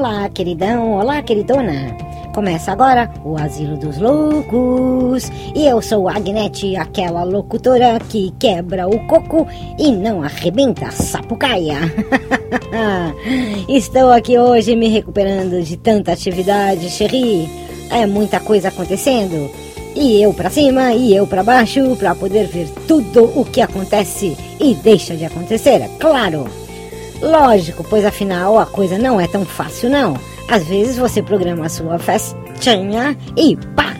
Olá, queridão. Olá, queridona. Começa agora o Asilo dos Loucos. E eu sou a Agnete, aquela locutora que quebra o coco e não arrebenta a sapucaia. Estou aqui hoje me recuperando de tanta atividade, Cherie. É muita coisa acontecendo. E eu pra cima e eu pra baixo pra poder ver tudo o que acontece e deixa de acontecer, é claro. Lógico, pois afinal a coisa não é tão fácil não. Às vezes você programa a sua festinha e pá,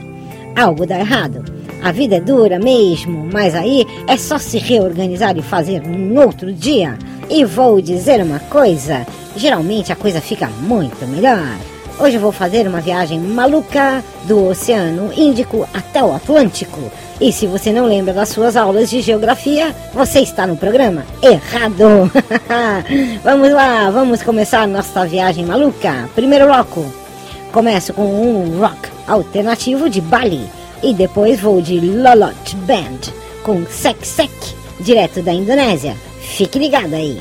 algo dá errado. A vida é dura mesmo, mas aí é só se reorganizar e fazer num outro dia. E vou dizer uma coisa, geralmente a coisa fica muito melhor. Hoje vou fazer uma viagem maluca do Oceano Índico até o Atlântico. E se você não lembra das suas aulas de geografia, você está no programa errado. vamos lá, vamos começar nossa viagem maluca. Primeiro bloco. Começo com um rock alternativo de Bali e depois vou de Lolot Band com Sek Sek, direto da Indonésia. Fique ligado aí.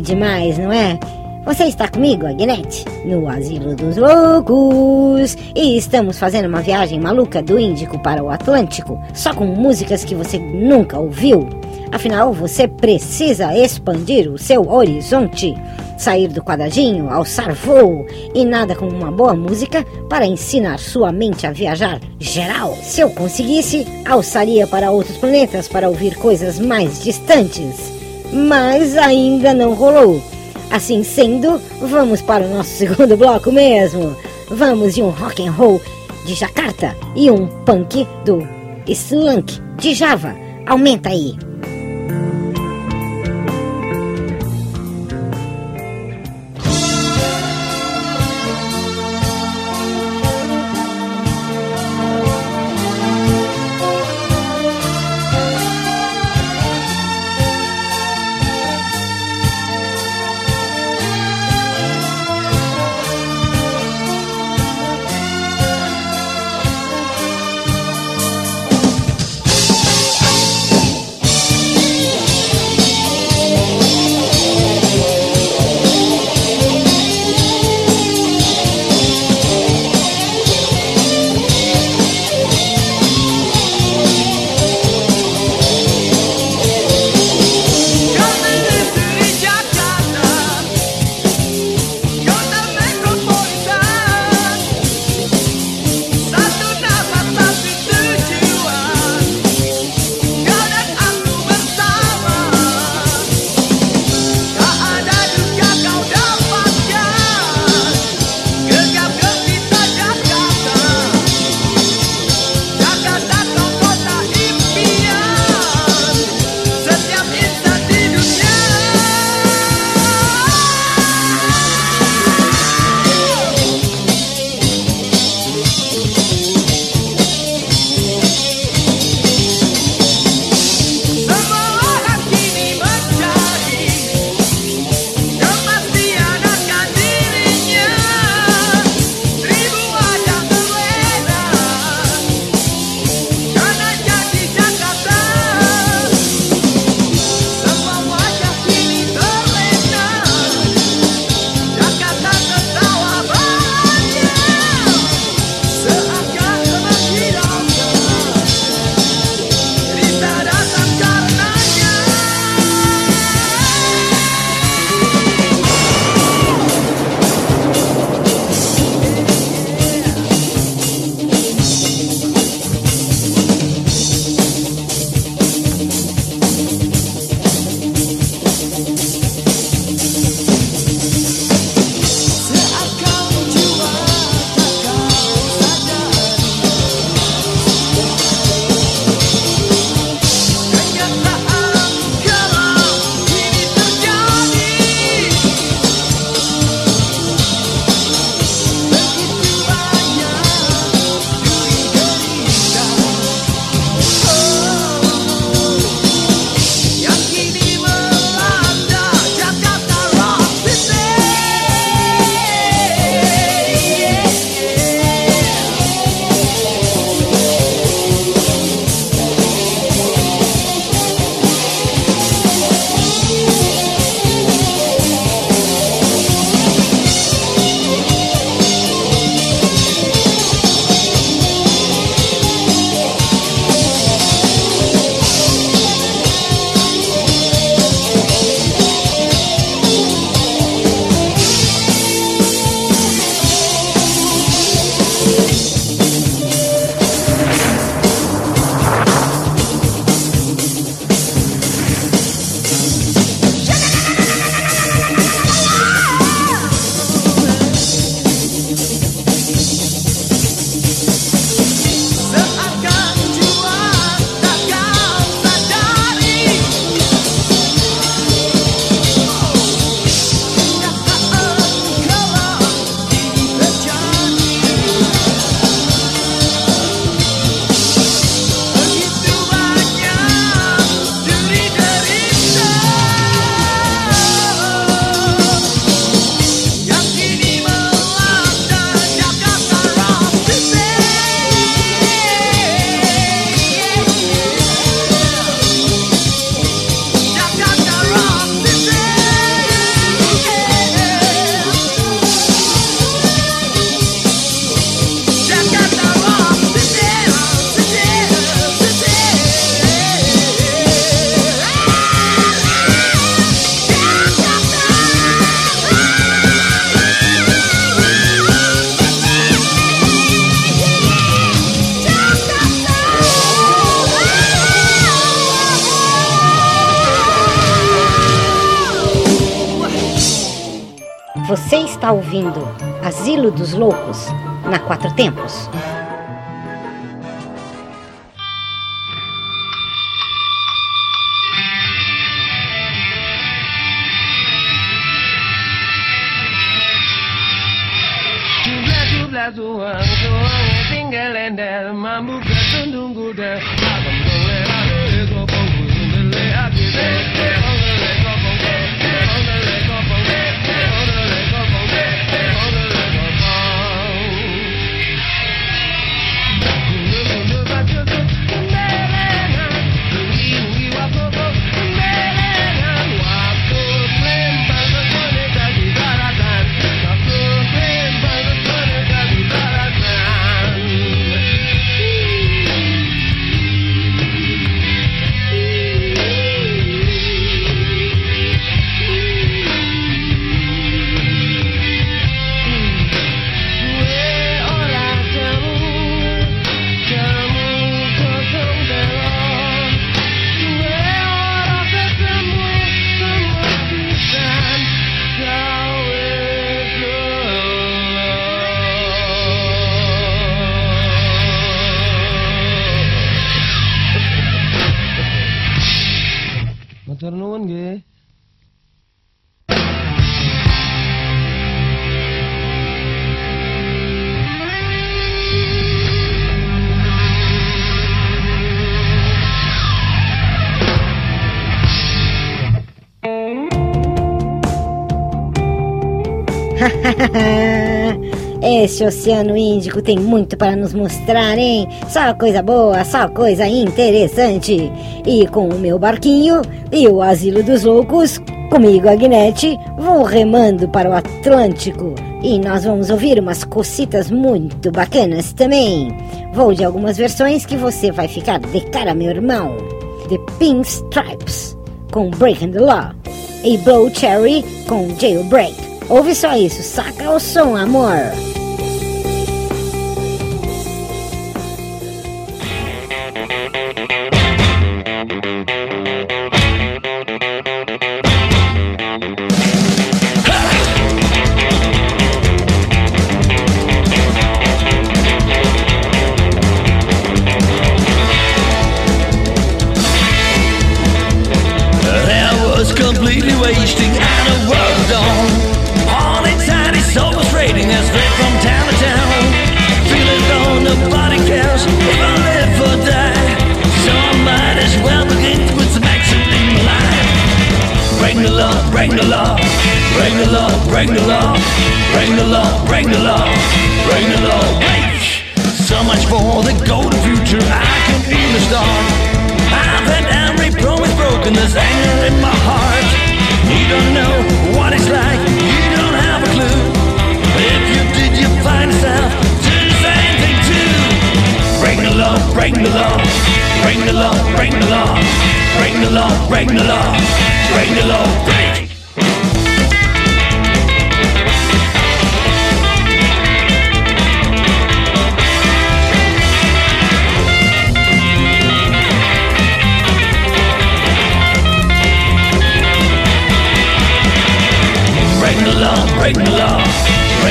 Demais, não é? Você está comigo, Agnete, no Asilo dos Loucos. E estamos fazendo uma viagem maluca do Índico para o Atlântico, só com músicas que você nunca ouviu. Afinal, você precisa expandir o seu horizonte, sair do quadradinho, alçar voo e nada como uma boa música para ensinar sua mente a viajar geral. Se eu conseguisse, alçaria para outros planetas para ouvir coisas mais distantes mas ainda não rolou. Assim sendo, vamos para o nosso segundo bloco mesmo. Vamos de um rock and roll de Jakarta e um punk do Slunk de Java. Aumenta aí. Ouvindo Asilo dos Loucos na Quatro Tempos. Matur कोण घे Esse Oceano Índico tem muito para nos mostrar, hein? Só coisa boa, só coisa interessante. E com o meu barquinho e o Asilo dos Loucos, comigo, Agnete, vou remando para o Atlântico. E nós vamos ouvir umas cocitas muito bacanas também. Vou de algumas versões que você vai ficar de cara, meu irmão. The Pink Stripes, com Breaking the Law. E Blow Cherry, com Jailbreak. Ouve só isso, saca o som, amor.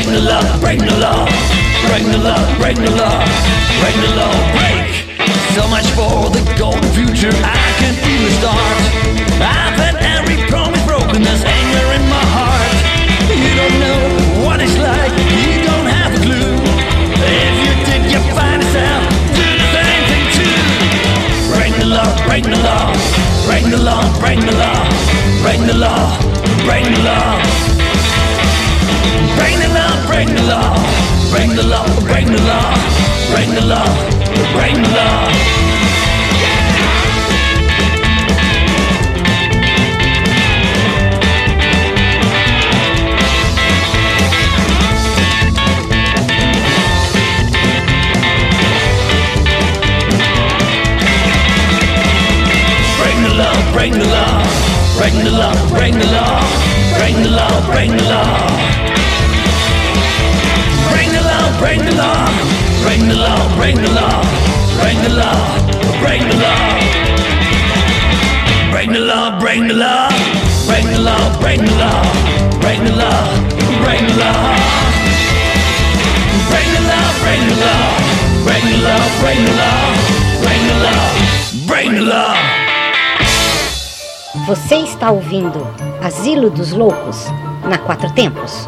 Break the law, break the law, break the law, break the law, break the law, break. So much for the golden future, I can even start. I've had every promise broken, there's anger in my heart. You don't know what it's like, you don't have a clue. If you did, you find yourself doing the same thing too. Break the law, break the law, break the law, break the law, break the law, break the law. Break the law, break the law, break the law, break the law, break the law, break the law. Break the law, break the law, break the law, break the law, Bring the love, bring the love. Bring the love, bring the love. Bring the love, bring the love. Bring the bring the. Bring the bring the. Bring the bring the. Bring the bring the. Bring the bring the. Bring the bring the. Bring the bring the. Você está ouvindo Asilo dos Loucos, na Quatro Tempos.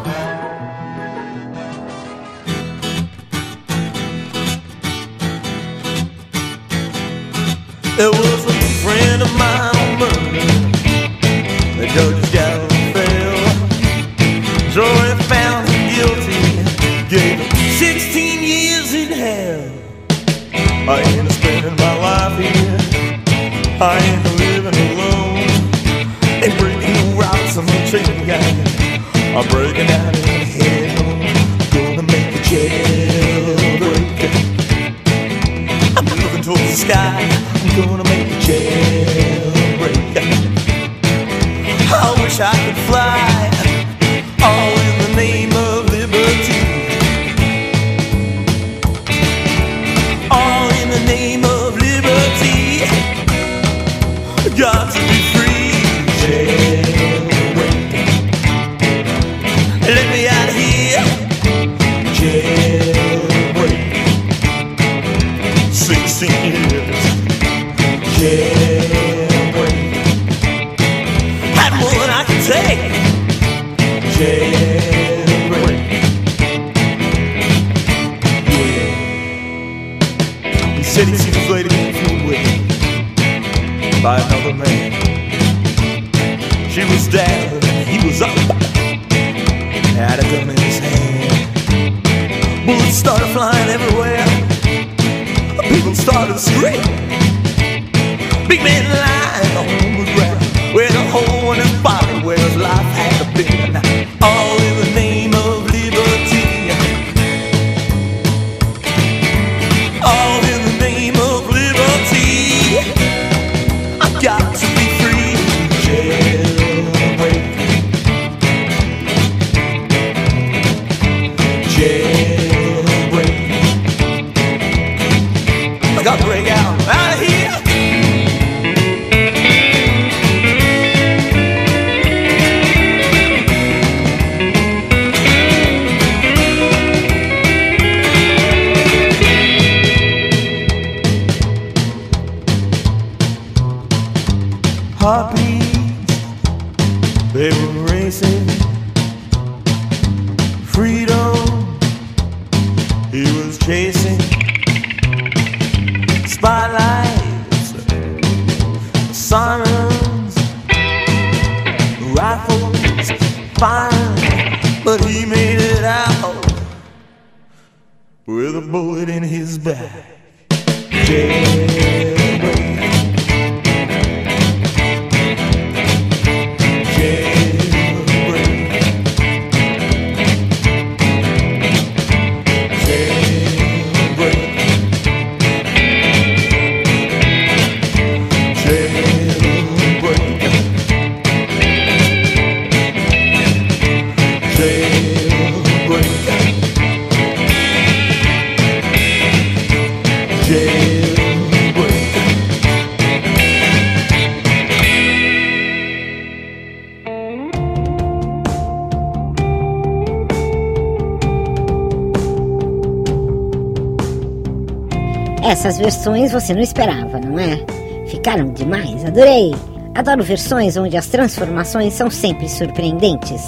Essas versões você não esperava, não é? Ficaram demais, adorei! Adoro versões onde as transformações são sempre surpreendentes.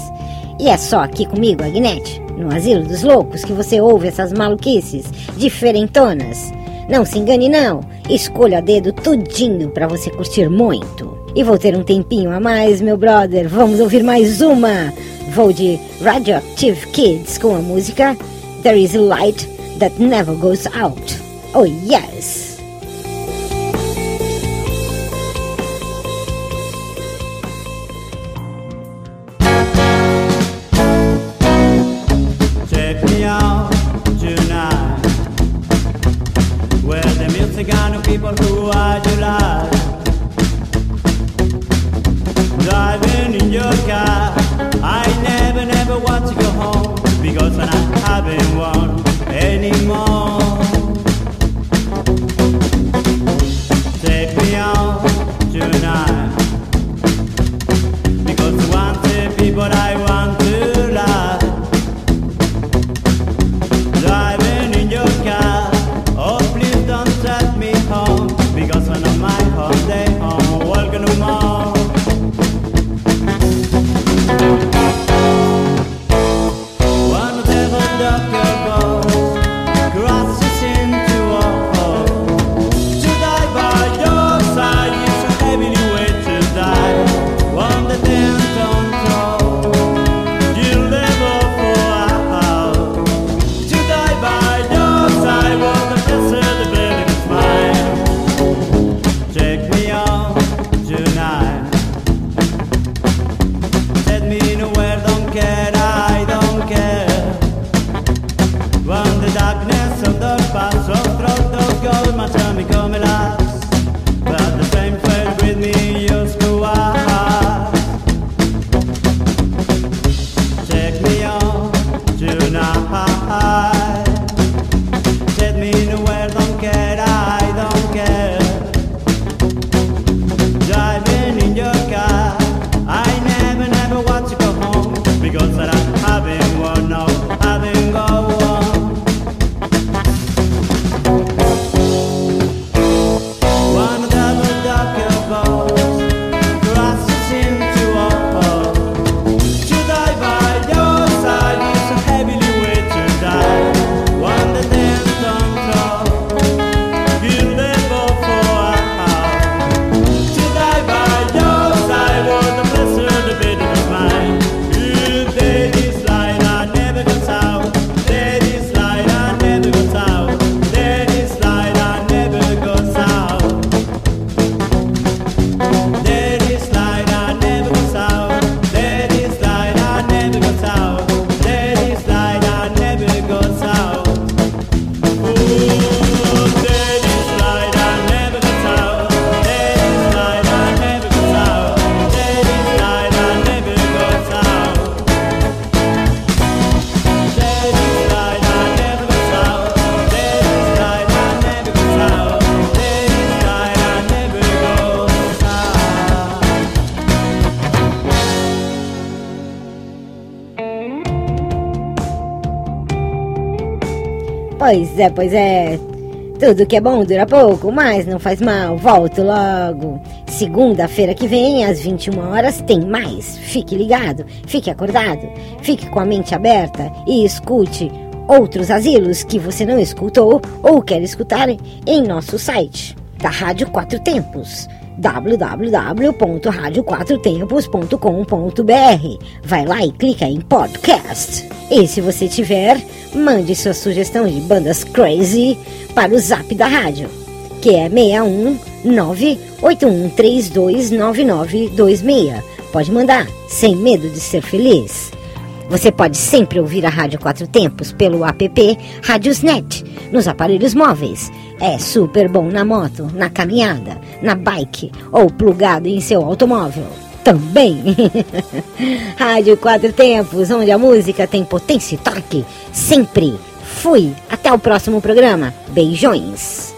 E é só aqui comigo, Agnete, no Asilo dos Loucos, que você ouve essas maluquices diferentonas. Não se engane não, escolha a dedo tudinho para você curtir muito. E vou ter um tempinho a mais, meu brother, vamos ouvir mais uma. Vou de Radioactive Kids com a música There is a Light That Never Goes Out. Oh, yes. Pois é, pois é. Tudo que é bom dura pouco, mas não faz mal. Volto logo. Segunda-feira que vem, às 21 horas, tem mais. Fique ligado, fique acordado, fique com a mente aberta e escute outros asilos que você não escutou ou quer escutar em nosso site da Rádio Quatro Tempos www.radioquatrotempos.com.br Vai lá e clica em podcast. E se você tiver, mande sua sugestão de bandas crazy para o zap da rádio, que é 61981329926. Pode mandar, sem medo de ser feliz. Você pode sempre ouvir a Rádio Quatro Tempos pelo app Radiosnet, nos aparelhos móveis. É super bom na moto, na caminhada, na bike ou plugado em seu automóvel. Também. Rádio Quatro Tempos, onde a música tem potência e toque. Sempre. Fui. Até o próximo programa. Beijões.